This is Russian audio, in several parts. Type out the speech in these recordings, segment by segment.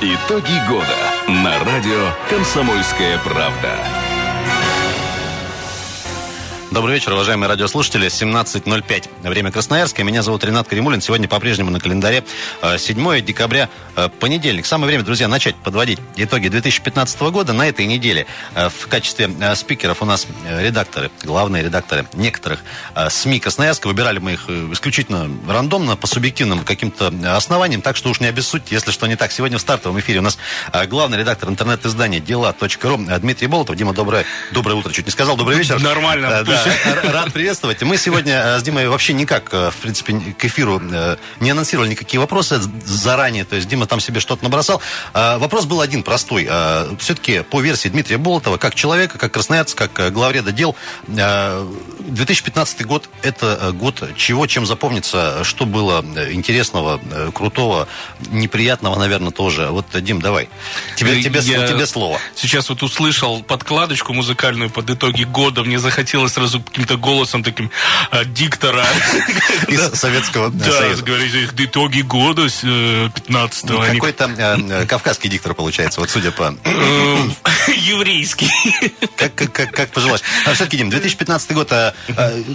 Итоги года на радио «Комсомольская правда». Добрый вечер, уважаемые радиослушатели. 17.05. Время Красноярское. Меня зовут Ренат Каримулин. Сегодня по-прежнему на календаре 7 э, декабря, э, понедельник. Самое время, друзья, начать подводить итоги 2015 года. На этой неделе э, в качестве спикеров у нас редакторы, главные редакторы некоторых СМИ Красноярска. Выбирали мы их исключительно рандомно, по субъективным каким-то основаниям. Так что уж не обессудьте, если что не так. Сегодня в стартовом эфире у нас главный редактор интернет-издания дела.ру Дмитрий Болотов. Дима, доброе, доброе утро. Чуть не сказал. Добрый вечер. Нормально. Да, рад приветствовать. Мы сегодня э, с Димой вообще никак, э, в принципе, к эфиру э, не анонсировали никакие вопросы заранее. То есть Дима там себе что-то набросал. Вопрос был один, простой. Все-таки по версии Дмитрия Болотова, как человека, как красноярца, как главреда дел, 2015 год – это год чего, чем запомнится, что было интересного, крутого, неприятного, наверное, тоже. Вот, Дим, давай. Тебе, тебе, тебе слово. Сейчас вот услышал подкладочку музыкальную под итоги года. Мне захотелось сразу сразу каким-то голосом таким а, диктора. Из Советского Союза. Да, говорить их итоги года 15-го. Э, какой-то э, кавказский диктор получается, вот судя по... Э, еврейский. Как, пожелаешь. А все-таки, Дим, 2015 год,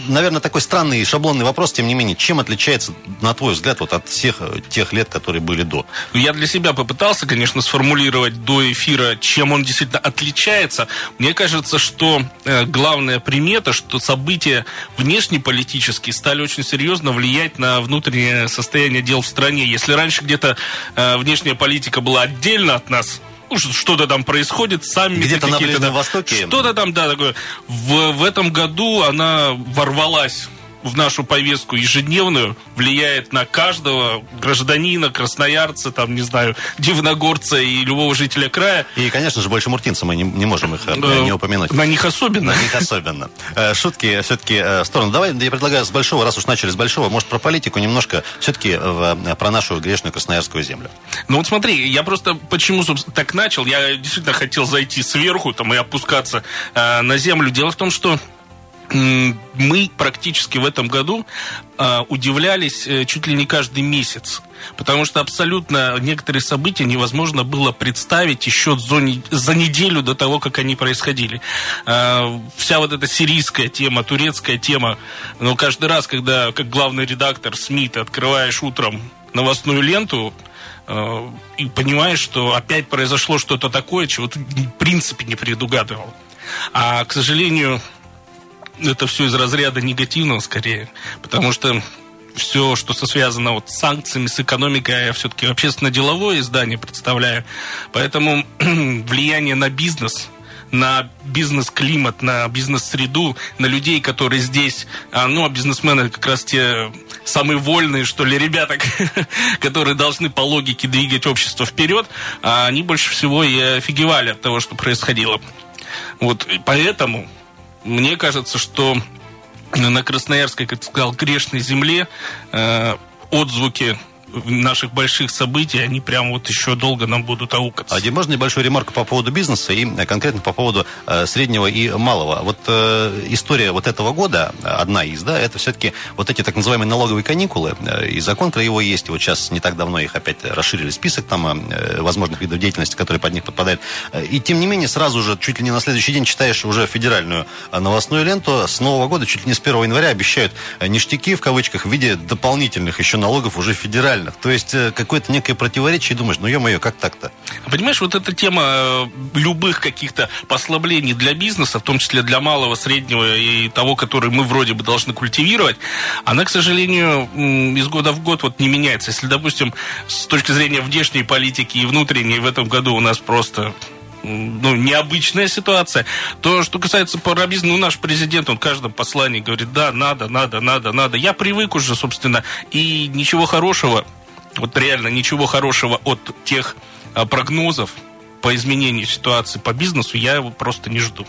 наверное, такой странный шаблонный вопрос, тем не менее, чем отличается, на твой взгляд, вот от всех тех лет, которые были до? Ну, я для себя попытался, конечно, сформулировать до эфира, чем он действительно отличается. Мне кажется, что главная примета, что события внешнеполитические стали очень серьезно влиять на внутреннее состояние дел в стране. Если раньше где-то э, внешняя политика была отдельно от нас, ну, что-то там происходит, сами где-то на Ближнем Востоке. Что-то там, да, такое. В, в этом году она ворвалась в нашу повестку ежедневную влияет на каждого гражданина, красноярца, там, не знаю, дивногорца и любого жителя края. И, конечно же, больше муртинца мы не, не можем их э, не упомянуть. На них особенно. На них особенно. Э, шутки все-таки э, в сторону. Давай, я предлагаю с большого, раз уж начали с большого, может, про политику немножко, все-таки про нашу грешную красноярскую землю. Ну вот смотри, я просто почему, собственно, так начал. Я действительно хотел зайти сверху там и опускаться на землю. Дело в том, что мы практически в этом году э, удивлялись э, чуть ли не каждый месяц. Потому что абсолютно некоторые события невозможно было представить еще за, неделю до того, как они происходили. Э, вся вот эта сирийская тема, турецкая тема. Но каждый раз, когда как главный редактор СМИ ты открываешь утром новостную ленту, э, и понимаешь, что опять произошло что-то такое, чего ты в принципе не предугадывал. А, к сожалению, это все из разряда негативного скорее, потому что все, что связано вот с санкциями, с экономикой, я все-таки общественно-деловое издание представляю. Поэтому влияние на бизнес, на бизнес-климат, на бизнес-среду, на людей, которые здесь, а, ну, а бизнесмены как раз те самые вольные, что ли, ребята, которые должны по логике двигать общество вперед, а они больше всего и офигевали от того, что происходило. Вот поэтому мне кажется, что на Красноярской, как ты сказал, грешной земле э, отзвуки наших больших событий, они прям вот еще долго нам будут аукаться. А можно небольшую ремарку по поводу бизнеса и э, конкретно по поводу э, среднего и малого? Вот э, история вот этого года, одна из, да, это все-таки вот эти так называемые налоговые каникулы, э, и закон про его есть, вот сейчас не так давно их опять расширили список там э, возможных видов деятельности, которые под них подпадают. Э, и тем не менее, сразу же, чуть ли не на следующий день читаешь уже федеральную э, новостную ленту, с Нового года, чуть ли не с 1 января обещают ништяки, в кавычках, в виде дополнительных еще налогов уже федеральных реальных. То есть э, какое-то некое противоречие, думаешь, ну ё-моё, как так-то? Понимаешь, вот эта тема э, любых каких-то послаблений для бизнеса, в том числе для малого, среднего и того, который мы вроде бы должны культивировать, она, к сожалению, из года в год вот не меняется. Если, допустим, с точки зрения внешней политики и внутренней в этом году у нас просто ну, необычная ситуация. То, что касается парабизма, ну, наш президент, он в каждом послании говорит, да, надо, надо, надо, надо. Я привык уже, собственно, и ничего хорошего, вот реально ничего хорошего от тех а, прогнозов по изменению ситуации по бизнесу я его просто не жду.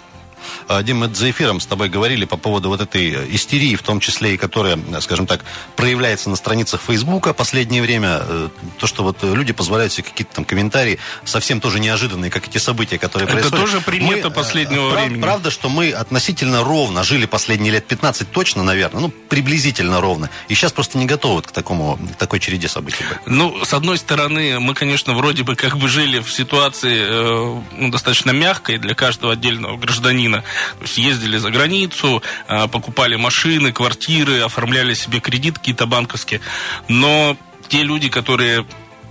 А, Дим, мы за эфиром с тобой говорили по поводу вот этой истерии, в том числе и которая, скажем так, проявляется на страницах Фейсбука последнее время. Э, то, что вот люди позволяют себе какие-то там комментарии совсем тоже неожиданные, как эти события, которые Это происходят. тоже примета Мы, последнего прав- времени. Правда, что мы относительно ровно жили последние лет 15 точно, наверное, ну, приблизительно ровно. И сейчас просто не готовы к такому, к такой череде событий. Ну, с одной стороны, мы, конечно, вроде бы как бы жили в ситуации э, ну, достаточно мягкой для каждого отдельного гражданина. То есть ездили за границу, э, покупали машины, квартиры, оформляли себе кредит какие-то банковские. Но те люди, которые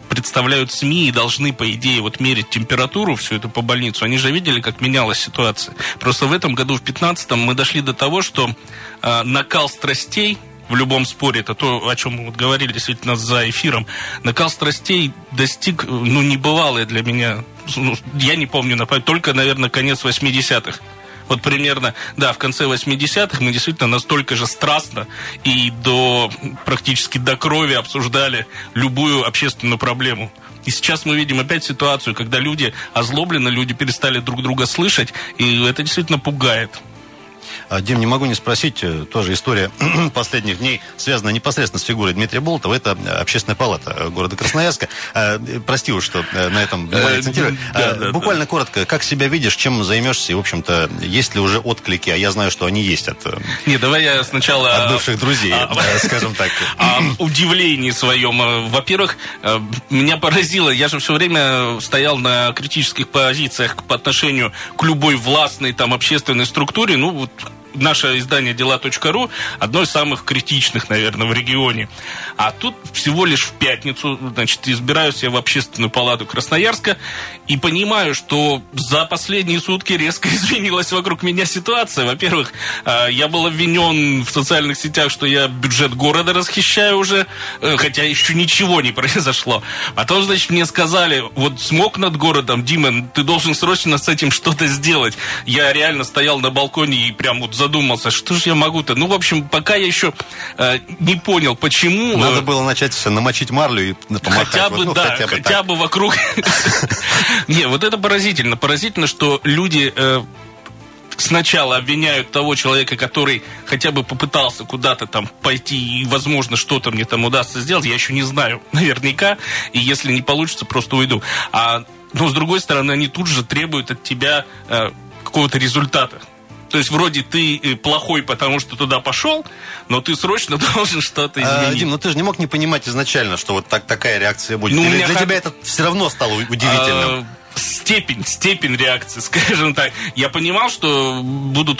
представляют СМИ и должны, по идее, вот мерить температуру всю эту по больницу, они же видели, как менялась ситуация. Просто в этом году, в 15-м, мы дошли до того, что э, накал страстей в любом споре, это то, о чем мы вот говорили действительно за эфиром, накал страстей достиг, ну, небывалое для меня, ну, я не помню, только, наверное, конец 80-х. Вот примерно, да, в конце 80-х мы действительно настолько же страстно и до практически до крови обсуждали любую общественную проблему. И сейчас мы видим опять ситуацию, когда люди озлоблены, люди перестали друг друга слышать, и это действительно пугает. А, Дим, не могу не спросить, э, тоже история последних дней связана непосредственно с фигурой Дмитрия Болтова. Это э, общественная палата э, города Красноярска. А, Прости уж, что на этом внимание акцентирую. да, А, Буквально коротко, как себя видишь, чем займешься, и, в общем-то, есть ли уже отклики, а я знаю, что они есть от, Не, давай я сначала... от бывших друзей, скажем так. о удивлении своем. Во-первых, меня поразило, я же все время стоял на критических позициях по отношению к любой властной там общественной структуре. Ну, вот наше издание дела.ру одно из самых критичных, наверное, в регионе. А тут всего лишь в пятницу, значит, избираюсь я в общественную палату Красноярска и понимаю, что за последние сутки резко изменилась вокруг меня ситуация. Во-первых, э, я был обвинен в социальных сетях, что я бюджет города расхищаю уже, э, хотя еще ничего не произошло. Потом, значит, мне сказали, вот смог над городом, Дима, ты должен срочно с этим что-то сделать. Я реально стоял на балконе и прям вот задумался, что же я могу-то. Ну, в общем, пока я еще э, не понял, почему... Надо э, было начать намочить марлю и помахать. Хотя бы, ну, да, хотя бы хотя так. бы вокруг. Не, вот это поразительно. Поразительно, что люди э, сначала обвиняют того человека, который хотя бы попытался куда-то там пойти и, возможно, что-то мне там удастся сделать. Я еще не знаю наверняка. И если не получится, просто уйду. А, но, с другой стороны, они тут же требуют от тебя э, какого-то результата. То есть вроде ты э, плохой, потому что туда пошел, но ты срочно должен что-то А, изменить. Дим, ну ты же не мог не понимать изначально, что вот так, такая реакция будет. Ну, Или для как- тебя это все равно стало удивительным? А, Степень, степень реакции, скажем так. Я понимал, что будут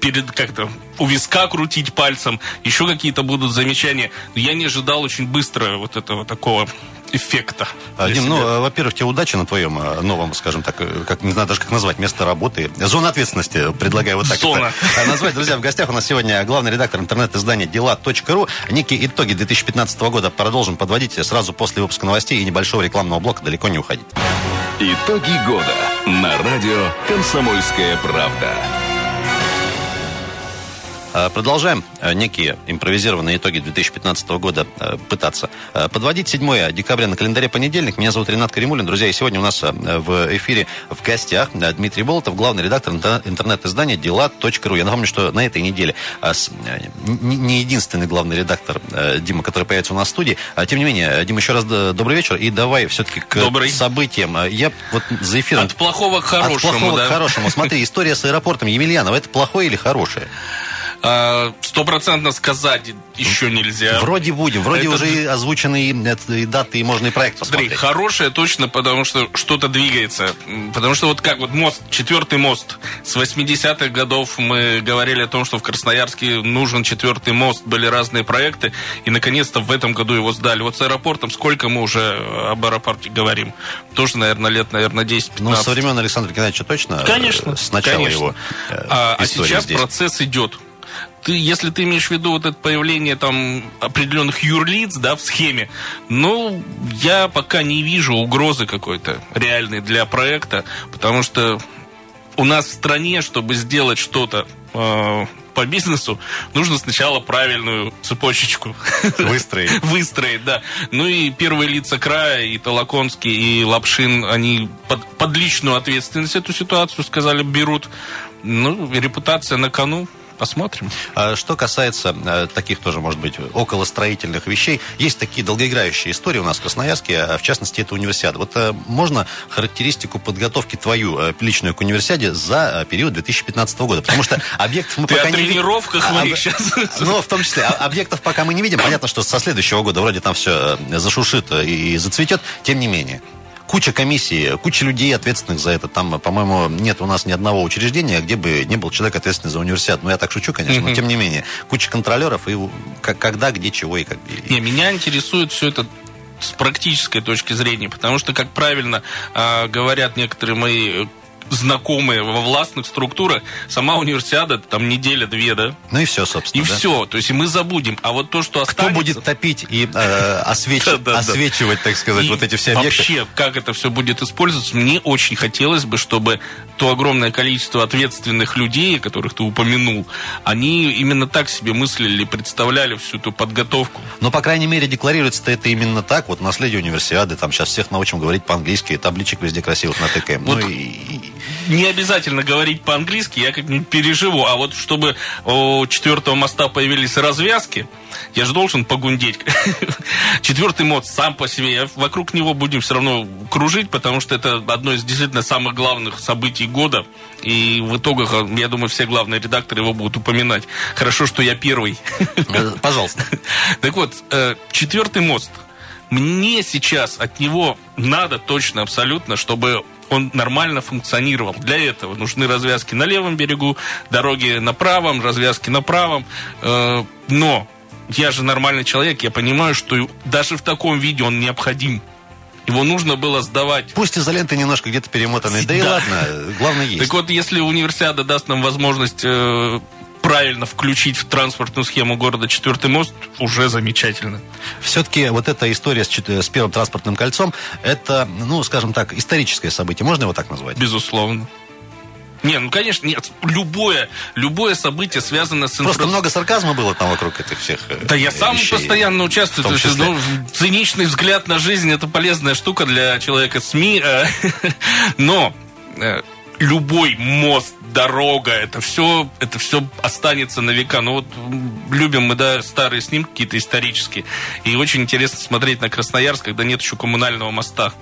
перед как-то у виска крутить пальцем, еще какие-то будут замечания. Но я не ожидал очень быстро вот этого такого эффекта. А, Дим, ну, э, во-первых, тебе удачи на твоем э, новом, скажем так, э, как не знаю даже как назвать, место работы. Зона ответственности, предлагаю вот так Зона. это, назвать. Друзья, в гостях у нас сегодня главный редактор интернет-издания дела.ру. Некие итоги 2015 года продолжим подводить сразу после выпуска новостей и небольшого рекламного блока. Далеко не уходить. Итоги года на радио «Комсомольская правда». А, Продолжаем э, некие импровизированные итоги 2015 года э, пытаться э, подводить. 7 декабря на календаре понедельник. Меня зовут Ренат Каримулин. Друзья, и сегодня у нас э, в эфире в гостях э, Дмитрий Болотов, главный редактор интер- интернет-издания дела.ру. Я напомню, что на этой неделе э, э, не единственный главный редактор э, Дима, который появится у нас в студии. А, Тем не менее, э, Дима, еще раз добрый вечер. И давай все-таки к Добрый. событиям. Э, Я вот за эфиром... От плохого к От хорошему, плохого да. к хорошему. Смотри, история с аэропортом Емельянова. Это плохое или хорошее? А, Стопроцентно сказать еще нельзя. Вроде будем, вроде Это уже озвучены и, это, и даты, и можно и проект Смотри, посмотреть. хорошее точно, потому что что-то двигается. Потому что вот как вот мост, четвертый мост. С 80-х годов мы говорили о том, что в Красноярске нужен четвертый мост, были разные проекты, и наконец-то в этом году его сдали. Вот с аэропортом, сколько мы уже об аэропорте говорим? Тоже, наверное, лет, наверное, 10-15. Ну, со времен Александра Геннадьевича точно? Конечно. э, С начала конечно. его э, а, а сейчас здесь. процесс идет. Ты, если ты имеешь в виду вот это появление там определенных юрлиц, да, в схеме, ну, я пока не вижу угрозы какой-то реальной для проекта, потому что у нас в стране, чтобы сделать что-то э, по бизнесу, нужно сначала правильную цепочечку Выстроить. выстроить, да. Ну и первые лица края, и Толоконский, и Лапшин, они под, под личную ответственность эту ситуацию, сказали, берут. Ну, репутация на кону. Посмотрим. А что касается э, таких тоже, может быть, околостроительных вещей, есть такие долгоиграющие истории у нас в Красноярске, а в частности, это универсиада. Вот э, можно характеристику подготовки твою э, личную к универсиаде за период 2015 года? Потому что объектов мы Ты пока о не видим. тренировках А, моих об- сейчас. Ну, в том числе, объектов пока мы не видим. Понятно, что со следующего года вроде там все зашушит и зацветет. Тем не менее, куча комиссий, куча людей, ответственных за это. Там, по-моему, нет у нас ни одного учреждения, где бы не был человек, ответственный за университет. Ну, я так шучу, конечно, но тем не менее. Куча контролеров и когда, где, чего и как. Не, меня интересует все это с практической точки зрения, потому что, как правильно э, говорят некоторые мои знакомые во властных структурах, сама универсиада там неделя-две, да, Ну и все, собственно. и да. все. То есть и мы забудем. А вот то, что Кто останется... будет топить и э, освеч- освечивать, так сказать, И вот эти все объекты? Вообще, как это все будет использоваться, мне очень хотелось бы, чтобы то огромное количество ответственных людей, которых ты упомянул, они именно так себе мыслили, представляли всю эту подготовку. Но, по крайней мере, декларируется это именно так. Вот наследие универсиады, там сейчас всех научим говорить по-английски, табличек везде красивых натыкаем. Вот Ну и, Не обязательно говорить по-английски, я как-нибудь переживу. А вот чтобы у четвертого моста появились развязки, я же должен погундеть. Четвертый мост сам по себе, вокруг него будем все равно кружить, потому что это одно из действительно самых главных событий года. И в итогах, я думаю, все главные редакторы его будут упоминать. Хорошо, что я первый. Э, Пожалуйста. Так вот, э, четвертый мост. Мне сейчас от него надо точно, абсолютно, чтобы он нормально функционировал. Для этого нужны развязки на левом берегу, дороги на правом, развязки на правом. Э, Но я же нормальный человек, я понимаю, что даже в таком виде он необходим. Его нужно было сдавать Пусть изоленты немножко где-то перемотаны. Да и Да. ладно, главное есть. так вот, если универсиада даст нам возможность э, правильно включить в транспортную схему города четвертый мост, уже замечательно. Все-таки вот эта история с, с первым транспортным кольцом, это, ну, скажем так, историческое событие. Можно его так назвать? Безусловно. Не, ну конечно, нет. Любое, любое событие связано с Просто инфра- много сарказма было там вокруг этих всех э, Да я сам вещей. постоянно участвую. в том То есть, числе. ну, циничный взгляд на жизнь это полезная штука для человека СМИ. э, Но э, любой мост, дорога, это все, это все останется на века. Ну вот любим мы, да, старые снимки какие-то исторические. И очень интересно смотреть на Красноярск, когда нет еще коммунального моста.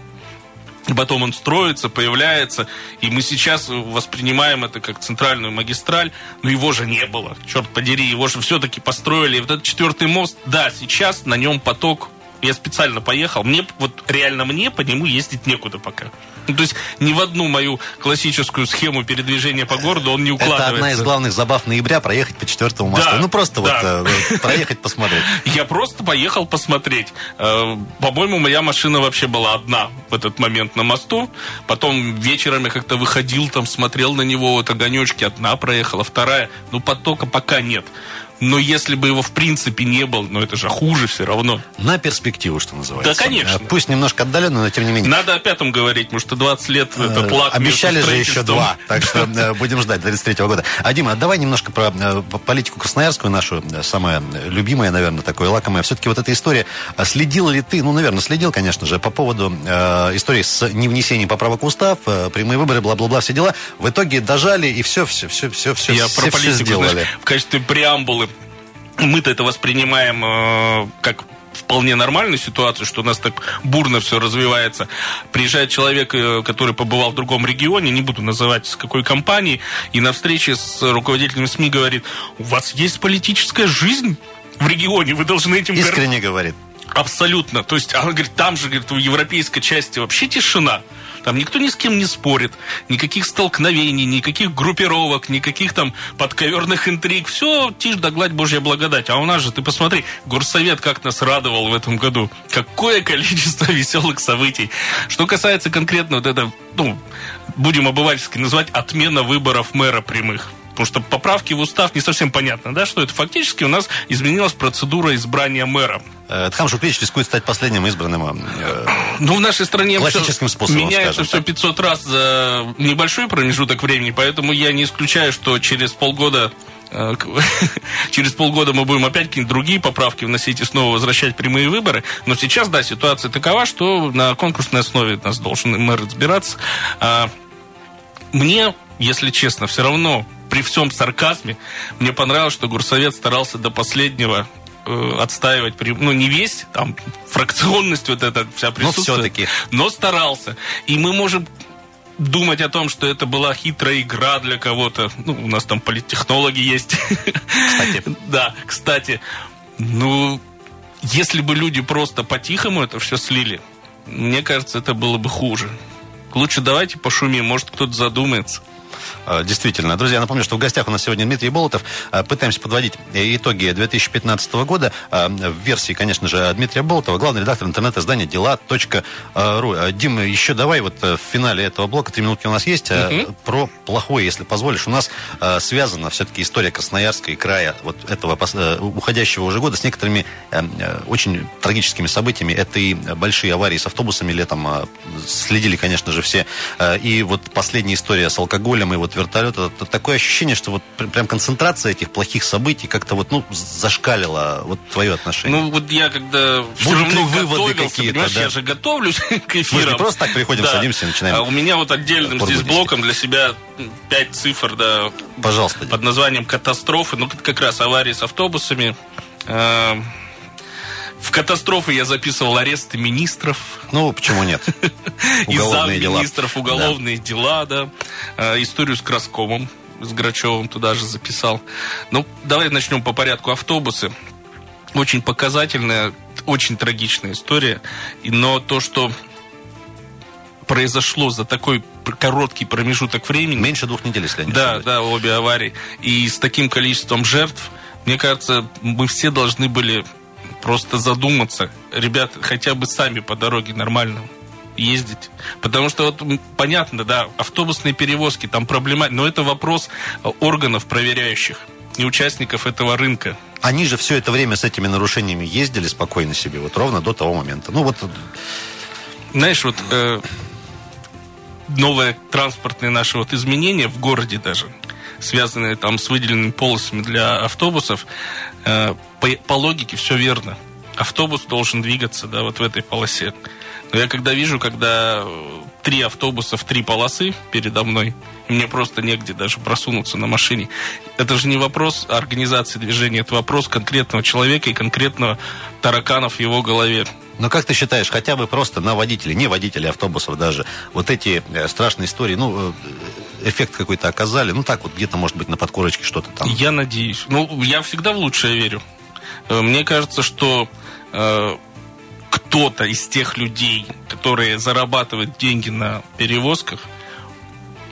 И потом он строится, появляется, и мы сейчас воспринимаем это как центральную магистраль, но его же не было, черт подери, его же все-таки построили. И вот этот четвертый мост, да, сейчас на нем поток, я специально поехал, мне, вот реально мне по нему ездить некуда пока. Ну, то есть ни в одну мою классическую схему передвижения по городу он не Это укладывается. одна из главных забав ноября проехать по четвертому мосту. Да, ну просто да. вот э, проехать, посмотреть. Я просто поехал посмотреть. Э, По-моему, моя машина вообще была одна в этот момент на мосту. Потом вечером я как-то выходил, там смотрел на него, вот огонечки. Одна проехала, вторая. Ну, потока пока нет. Но если бы его в принципе не было, ну это же хуже все равно. На перспективу, что называется. Да, конечно. Пусть немножко отдаленно, но тем не менее. Надо о пятом говорить, потому что 20 лет это Э, плак Обещали же еще два, так что э, будем ждать до 33 года. А, Дима, давай немножко про э, по- политику красноярскую нашу, самая любимая, наверное, такое лакомое. Все-таки вот эта история, а следил ли ты, ну, наверное, следил, конечно же, по поводу э, истории с невнесением поправок в устав, э, прямые выборы, бла-бла-бла, все дела. В итоге дожали и все, все, все, все, все, Я все, про все политику, сделали. знаешь, в качестве преамбулы. Мы-то это воспринимаем э, как вполне нормальную ситуацию, что у нас так бурно все развивается. Приезжает человек, э, который побывал в другом регионе, не буду называть с какой компании, и на встрече с руководителем СМИ говорит, у вас есть политическая жизнь в регионе, вы должны этим гордиться». Искренне говорит. Абсолютно. То есть, она говорит, там же, говорит, в европейской части вообще тишина. Там никто ни с кем не спорит, никаких столкновений, никаких группировок, никаких там подковерных интриг. Все, тишь да гладь Божья благодать. А у нас же, ты посмотри, горсовет как нас радовал в этом году. Какое количество веселых событий. Что касается конкретно вот это, ну, будем обывательски называть отмена выборов мэра прямых. Потому что поправки в устав не совсем понятно, да, что это фактически у нас изменилась процедура избрания мэра. Э, Тхам Шукрич рискует стать последним избранным. э, Ну, в нашей стране Классическим всё способом, меняется все так. 500 раз за небольшой промежуток времени, поэтому я не исключаю, что через полгода э, через полгода мы будем опять какие-нибудь другие поправки вносить и снова возвращать прямые выборы. Но сейчас, да, ситуация такова, что на конкурсной основе нас должен мэр разбираться. А, Мне если честно, все равно при всем сарказме мне понравилось, что Гурсовет старался до последнего э, отстаивать, ну, не весь, там, фракционность вот эта вся присутствует. Но все-таки. Но старался. И мы можем думать о том, что это была хитрая игра для кого-то. Ну, у нас там политтехнологи есть. Кстати. да, кстати. Ну, если бы люди просто по-тихому это все слили, мне кажется, это было бы хуже. Лучше давайте пошумим, может кто-то задумается. Э, действительно. Друзья, напомню, что в гостях у нас сегодня Дмитрий Болотов. Э, пытаемся подводить итоги 2015 года. Э, в версии, конечно же, Дмитрия Болотова, главный редактор интернет-издания дела.ру. Дима, еще давай вот в финале этого блока, три минутки у нас есть, угу. про плохое, если позволишь. У нас связана все-таки история Красноярска и края вот этого уходящего уже года с некоторыми очень трагическими событиями. Это и большие аварии с автобусами летом. Следили, конечно же, все. И вот последняя история с алкоголем и вот вертолет, это такое ощущение, что вот прям концентрация этих плохих событий как-то вот, ну, зашкалила вот твое отношение. Ну, вот я когда все равно выводы какие-то, да? я же готовлюсь к эфирам. Мы не просто так приходим, да. садимся, начинаем. А у меня вот отдельным здесь блоком для себя пять цифр, да. Пожалуйста. Под названием катастрофы. Ну, как раз аварии с автобусами. В катастрофы я записывал аресты министров. Ну, почему нет? Уголовные дела. министров, уголовные дела, да. А, историю с Краскомом, с Грачевым туда же записал. Ну, давай начнем по порядку. Автобусы. Очень показательная, очень трагичная история. Но то, что произошло за такой короткий промежуток времени... Меньше двух недель, если я не Да, да, обе аварии. И с таким количеством жертв, мне кажется, мы все должны были просто задуматься. Ребят, хотя бы сами по дороге нормально ездить. Потому что вот понятно, да, автобусные перевозки, там проблема, но это вопрос органов проверяющих и участников этого рынка. Они же все это время с этими нарушениями ездили спокойно себе, вот ровно до того момента. Ну вот... Знаешь, вот э, новое транспортное наше вот изменение в городе даже, связанные там с выделенными полосами для автобусов, э, по, по логике все верно. Автобус должен двигаться, да, вот в этой полосе. Но я когда вижу, когда э, три автобуса в три полосы передо мной, и мне просто негде даже просунуться на машине. Это же не вопрос организации движения, это вопрос конкретного человека и конкретного таракана в его голове. Но как ты считаешь, хотя бы просто на водителей, не водителей автобусов даже, вот эти э, страшные истории, ну, э, эффект какой-то оказали? Ну, так вот, где-то, может быть, на подкорочке что-то там. Я надеюсь. Ну, я всегда в лучшее верю. Э, мне кажется, что э, кто-то из тех людей, которые зарабатывают деньги на перевозках,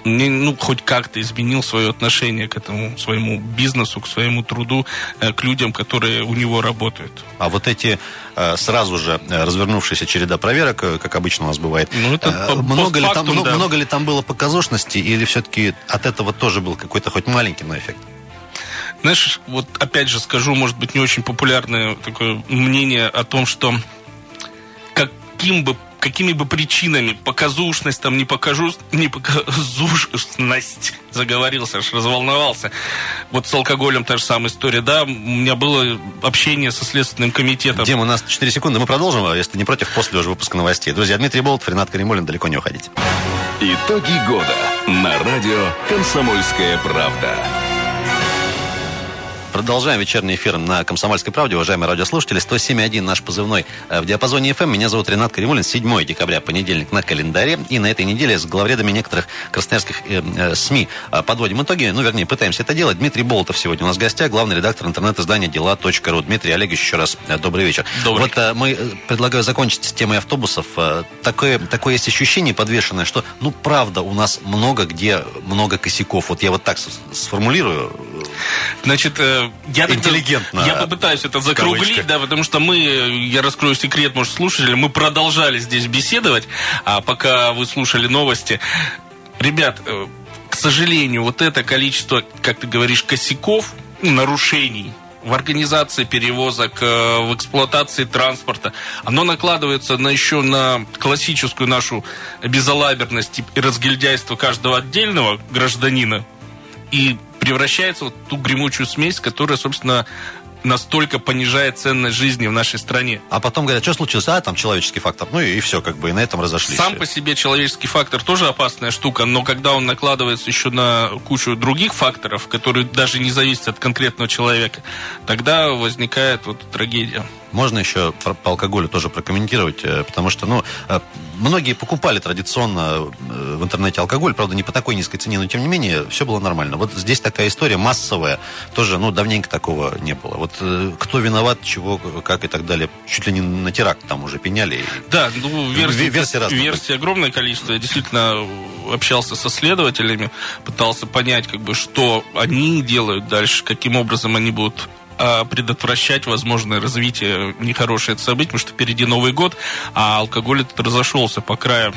не, ну, хоть как-то изменил свое отношение к этому своему бизнесу, к своему труду, э, к людям, которые у него работают. А вот эти э, сразу же э, развернувшаяся череда проверок, как обычно у нас бывает, ну, это много, ли там, да. много ли там было показушности, или все-таки от этого тоже был какой-то хоть маленький, но эффект? Знаешь, вот опять же скажу, может быть, не очень популярное такое мнение о том, что каким бы какими бы причинами, показушность там, не покажу, не показушность, заговорился, аж разволновался. Вот с алкоголем та же самая история, да, у меня было общение со Следственным комитетом. Дим, у нас 4 секунды, мы продолжим, а если не против, после уже выпуска новостей. Друзья, Дмитрий Болт, Ренат Каримулин, далеко не уходите. Итоги года на радио «Комсомольская правда». Продолжаем вечерний эфир на «Комсомольской правде». Уважаемые радиослушатели, 107.1 наш позывной э, в диапазоне FM. Меня зовут Ренат Каримулин. 7 декабря, понедельник на календаре. И на этой неделе с главредами некоторых красноярских э, э, СМИ э, подводим итоги. Ну, вернее, пытаемся это делать. Дмитрий Болотов сегодня у нас в гостях, главный редактор интернет-издания дела.ру. Дмитрий Олегович, еще раз э, добрый вечер. Добрый. Вот э, мы предлагаю закончить с темой автобусов. Такое, такое есть ощущение подвешенное, что, ну, правда, у нас много где много косяков. Вот я вот так сформулирую. Значит, я интеллигентно. Я попытаюсь это закруглить, да, потому что мы, я раскрою секрет, может, слушатели, мы продолжали здесь беседовать, а пока вы слушали новости. Ребят, э, к сожалению, вот это количество, как ты говоришь, косяков, нарушений в организации перевозок, э, в эксплуатации транспорта, оно накладывается на еще на классическую нашу безалаберность и разгильдяйство каждого отдельного гражданина. И превращается в ту гремучую смесь, которая, собственно, настолько понижает ценность жизни в нашей стране. А потом говорят, что случилось? А, там человеческий фактор. Ну и, и все, как бы, и на этом разошлись. Сам по себе человеческий фактор тоже опасная штука, но когда он накладывается еще на кучу других факторов, которые даже не зависят от конкретного человека, тогда возникает вот трагедия. Можно еще по алкоголю тоже прокомментировать, э, потому что, ну, э, многие покупали традиционно э, в интернете алкоголь, правда, не по такой низкой цене, но тем не менее все было нормально. Вот здесь такая история массовая, тоже, ну, давненько такого не было. Вот кто виноват, чего, как и так далее, чуть ли не на теракт там уже пеняли. Да, ну, версии, версии, версии огромное количество. Я действительно общался со следователями, пытался понять, как бы, что они делают дальше, каким образом они будут а, предотвращать возможное развитие нехороших событий, потому что впереди Новый год, а алкоголь этот разошелся по краям.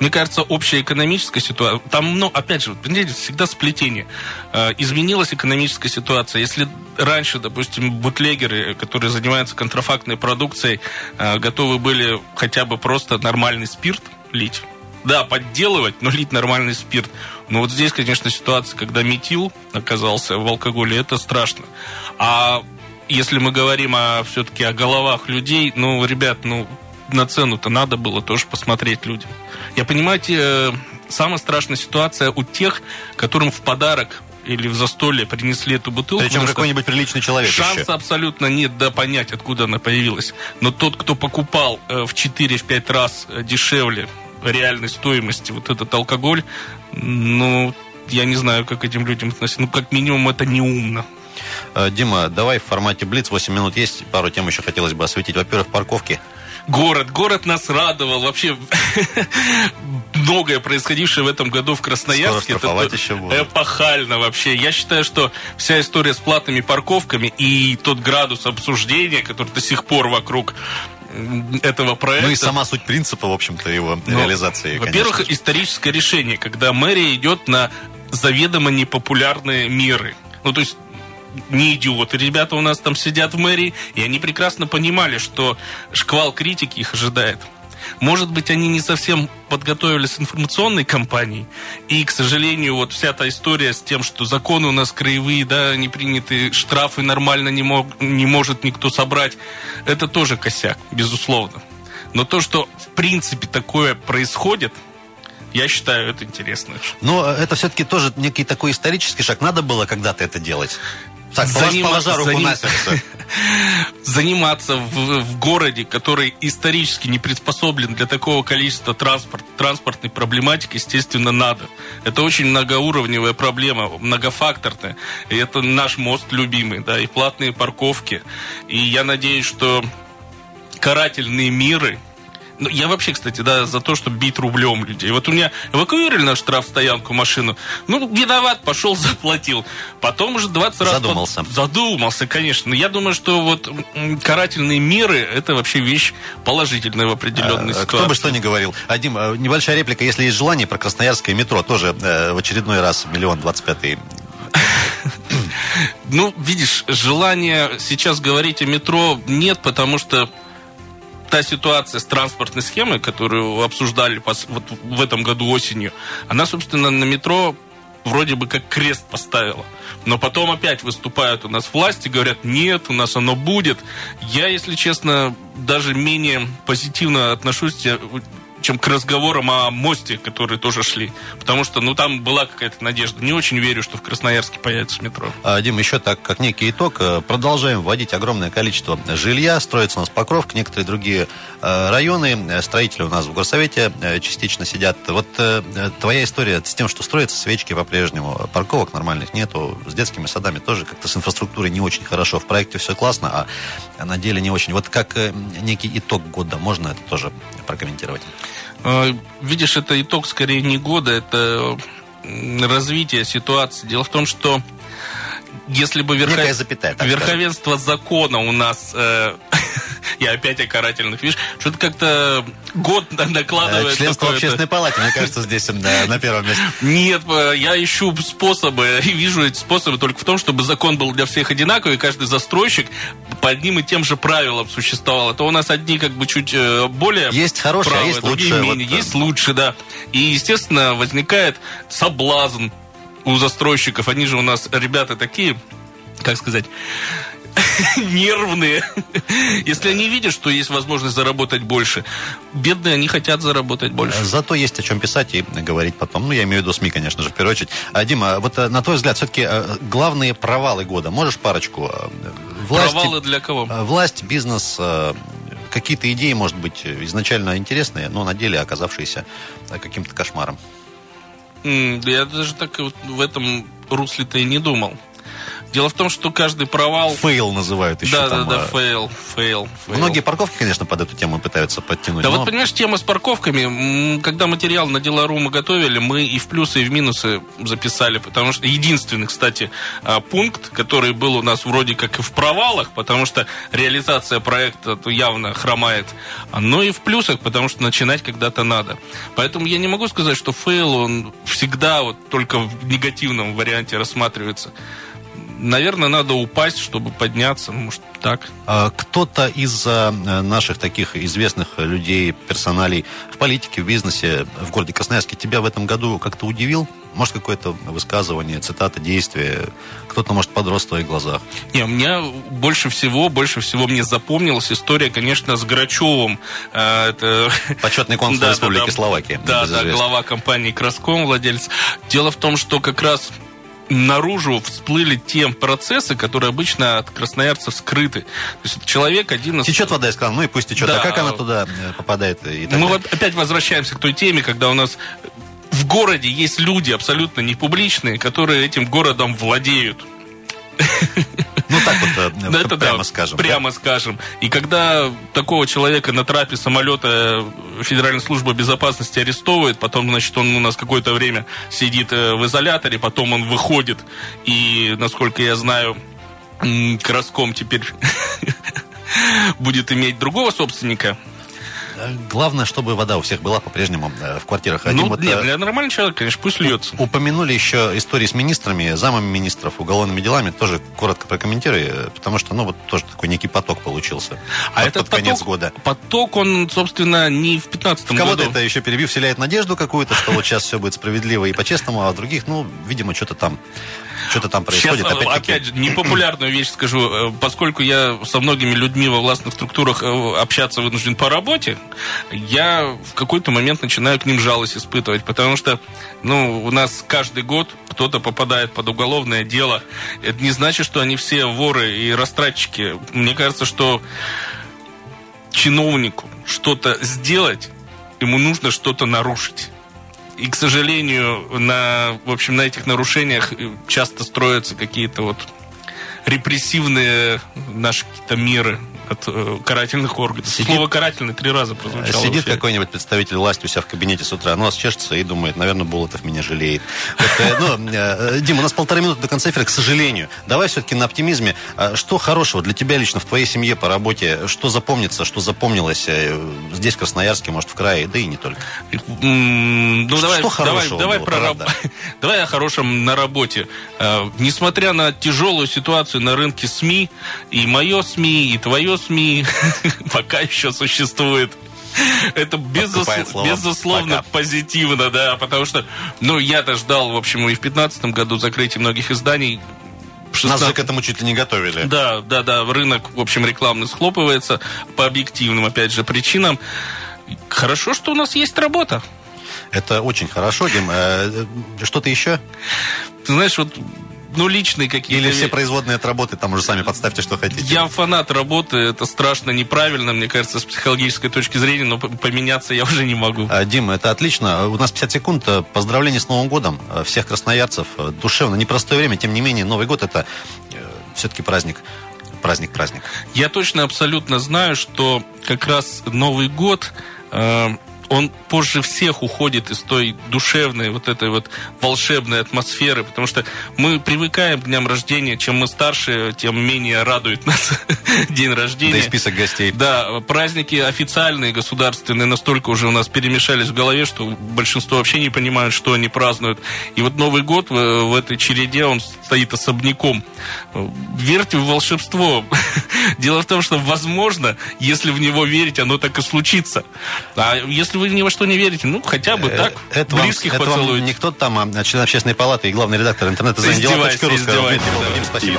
Мне кажется, общая экономическая ситуация, там, ну, опять же, понимаете, всегда сплетение. А, изменилась экономическая ситуация. Если раньше, допустим, бутлегеры, которые занимаются контрафактной продукцией, а, готовы были хотя бы просто нормальный спирт лить, да, подделывать, но лить нормальный спирт. Но вот здесь, конечно, ситуация, когда метил оказался в алкоголе, это страшно. А если мы говорим о, все-таки о головах людей, ну, ребят, ну, на цену-то надо было тоже посмотреть людям. Я понимаете, э, самая страшная ситуация у тех, которым в подарок или в застолье принесли эту бутылку. Причем какой-нибудь приличный человек Шанса еще. абсолютно нет да понять, откуда она появилась. Но тот, кто покупал э, в 4-5 раз э, дешевле реальной стоимости вот этот алкоголь, ну, я не знаю, как этим людям относиться. Ну, как минимум, это неумно. Э, Дима, давай в формате Блиц, 8 минут есть, пару тем еще хотелось бы осветить. Во-первых, парковки. Город, город нас радовал. Вообще многое происходившее в этом году в Красноярске. это еще будет. эпохально вообще. Я считаю, что вся история с платными парковками и тот градус обсуждения, который до сих пор вокруг этого проекта. Ну и сама суть принципа, в общем-то, его Но, реализации. Во-первых, историческое решение, когда мэрия идет на заведомо непопулярные меры. Ну, то есть не идиоты ребята у нас там сидят в мэрии, и они прекрасно понимали, что шквал критики их ожидает. Может быть, они не совсем подготовились информационной кампанией. И, к сожалению, вот вся эта история с тем, что законы у нас краевые, да, не приняты, штрафы нормально не, мог, не может никто собрать, это тоже косяк, безусловно. Но то, что в принципе такое происходит, я считаю, это интересно. Но это все-таки тоже некий такой исторический шаг. Надо было когда-то это делать. Так, Заним... положа руку заним... на сердце. Заниматься в, в городе, который исторически не приспособлен для такого количества транспорт, транспортной проблематики, естественно, надо. Это очень многоуровневая проблема, многофакторная. И это наш мост любимый, да, и платные парковки. И я надеюсь, что карательные миры, ну, я вообще, кстати, да, за то, чтобы бить рублем людей. Вот у меня эвакуировали на штрафстоянку машину. Ну, виноват, пошел, заплатил. Потом уже 20 раз... Задумался. Под... Задумался, конечно. Но я думаю, что вот карательные меры, это вообще вещь положительная в определенной а, ситуации. Кто бы что ни говорил. Адим, э, небольшая реплика. Если есть желание, про Красноярское метро тоже э, в очередной раз миллион двадцать пятый ну, видишь, желания сейчас говорить о метро нет, потому что та ситуация с транспортной схемой, которую обсуждали вот в этом году осенью, она, собственно, на метро вроде бы как крест поставила. Но потом опять выступают у нас власти, говорят, нет, у нас оно будет. Я, если честно, даже менее позитивно отношусь чем к разговорам о мосте, которые тоже шли. Потому что, ну, там была какая-то надежда. Не очень верю, что в Красноярске появится метро. А, Дим, еще так, как некий итог, э, продолжаем вводить огромное количество жилья, строится у нас Покровка, некоторые другие э, районы, э, строители у нас в горсовете частично сидят. Вот твоя история с тем, что строятся свечки по-прежнему, парковок нормальных нету, с детскими садами тоже как-то с инфраструктурой не очень хорошо. В проекте все классно, а на деле не очень. Вот как некий итог года, можно это тоже прокомментировать? А, видишь, это итог скорее не года, это развитие ситуации. Дело в том, что если бы верхов... запятая, верховенство скажем. закона у нас э, я опять о карательных, видишь, что-то как-то год накладывает. Членство общественной палаты, мне кажется, здесь да, на первом месте. Нет, э, я ищу способы, и вижу эти способы только в том, чтобы закон был для всех одинаковый, и каждый застройщик по одним и тем же правилам существовал. Это у нас одни как бы чуть э, более Есть хорошие, правые, а есть лучше. Вот, есть лучше, да. И, естественно, возникает соблазн у застройщиков. Они же у нас ребята такие как сказать, нервные. Если они видят, что есть возможность заработать больше, бедные, они хотят заработать больше. Зато есть о чем писать и говорить потом. Ну, я имею в виду СМИ, конечно же, в первую очередь. А, Дима, вот э, на твой взгляд, все-таки э, главные провалы года, можешь парочку? Э, власти, провалы для кого? Власть, бизнес, какие-то идеи, может быть, изначально интересные, но на деле оказавшиеся каким-то кошмаром. Я даже так вот в этом русле-то и не думал. Дело в том, что каждый провал... Fail называют еще да, там. Да, да, а... фейл, фейл, фейл. Многие парковки, конечно, под эту тему пытаются подтянуть. Да но... вот, понимаешь, тема с парковками, когда материал на Dela.ru мы готовили, мы и в плюсы, и в минусы записали, потому что единственный, кстати, а, пункт, который был у нас вроде как и в провалах, потому что реализация проекта явно хромает, но и в плюсах, потому что начинать когда-то надо. Поэтому я не могу сказать, что fail, он всегда вот только в негативном варианте рассматривается наверное, надо упасть, чтобы подняться, может, так. А кто-то из э, наших таких известных людей, персоналей в политике, в бизнесе, в городе Красноярске тебя в этом году как-то удивил? Может, какое-то высказывание, цитата, действие? Кто-то, может, подрос в твоих глазах? Не, у меня больше всего, больше всего мне запомнилась история, конечно, с Грачевым. Э, это... Почетный консул да, Республики да, Словакия. Да, да, глава компании «Краском», владелец. Дело в том, что как раз наружу всплыли те процессы, которые обычно от красноярцев скрыты. То есть человек один из... Течет вода из крана, ну и пусть течет. А да. А как она туда э, попадает? И Мы вот опять возвращаемся к той теме, когда у нас в городе есть люди абсолютно не публичные, которые этим городом владеют. Ну так вот, э, это прямо да, скажем. Прямо да? скажем. И когда такого человека на трапе самолета Федеральная служба безопасности арестовывает, потом, значит, он у нас какое-то время сидит э, в изоляторе, потом он выходит, и, насколько я знаю, Краском теперь будет иметь другого собственника, Главное, чтобы вода у всех была по-прежнему э, в квартирах. Ну, Один нет, вот, для нормального человека, конечно, пусть льется. Упомянули еще истории с министрами, замами министров, уголовными делами. Тоже коротко прокомментируй, э, потому что, ну, вот тоже такой некий поток получился. А под, этот под конец поток, года. Поток, он, собственно, не в 15 году. Кого-то это еще перебив, вселяет надежду какую-то, что вот сейчас все будет справедливо и по-честному, а других, ну, видимо, что-то там что-то там происходит. Сейчас, опять же, непопулярную вещь скажу. Э, поскольку я со многими людьми во властных структурах э, общаться вынужден по работе, я в какой-то момент начинаю к ним жалость испытывать, потому что ну, у нас каждый год кто-то попадает под уголовное дело. Это не значит, что они все воры и растратчики. Мне кажется, что чиновнику что-то сделать, ему нужно что-то нарушить. И, к сожалению, на, в общем, на этих нарушениях часто строятся какие-то вот репрессивные наши какие-то меры от э, карательных органов. Сидит, Слово карательный три раза прозвучало. Сидит какой-нибудь представитель власти у себя в кабинете с утра, нос чешется и думает, наверное, Болотов меня жалеет. Вот, э, ну, э, Дим, у нас полторы минуты до конца эфира, к сожалению. Давай все-таки на оптимизме. А что хорошего для тебя лично в твоей семье по работе? Что запомнится, что запомнилось э, здесь, в Красноярске, может, в крае, да и не только? Ну, что, давай, что давай, давай, про раб... давай о хорошем на работе. Несмотря на тяжелую ситуацию на рынке СМИ, и мое СМИ, и твое СМИ пока еще существует. Это безус... безусловно пока. позитивно, да, потому что, ну, я-то ждал, в общем, и в 2015 году закрытия многих изданий, 16... Нас же к этому чуть ли не готовили. Да, да, да. Рынок, в общем, рекламный схлопывается по объективным, опять же, причинам. Хорошо, что у нас есть работа. Это очень хорошо, Дим. Э, что-то еще? Ты знаешь, вот ну, личные какие-то... Или все производные от работы, там уже сами подставьте, что хотите. Я фанат работы, это страшно неправильно, мне кажется, с психологической точки зрения, но поменяться я уже не могу. А, Дима, это отлично. У нас 50 секунд. Поздравления с Новым годом всех красноярцев. Душевно, непростое время, тем не менее, Новый год это э, все-таки праздник праздник-праздник. Я точно абсолютно знаю, что как раз Новый год э, он позже всех уходит из той душевной, вот этой вот волшебной атмосферы, потому что мы привыкаем к дням рождения, чем мы старше, тем менее радует нас день рождения. Да и список гостей. Да, праздники официальные, государственные, настолько уже у нас перемешались в голове, что большинство вообще не понимают, что они празднуют. И вот Новый год в, в этой череде, он стоит особняком. Верьте в волшебство. Дело в том, что, возможно, если в него верить, оно так и случится. А если вы вы ни во что не верите, ну, хотя бы так, Э, это вам, близких это вам не кто-то там, а член общественной палаты и главный редактор интернета Издевайся, Дела.ру сказал.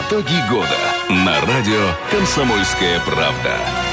Итоги года на радио «Комсомольская правда».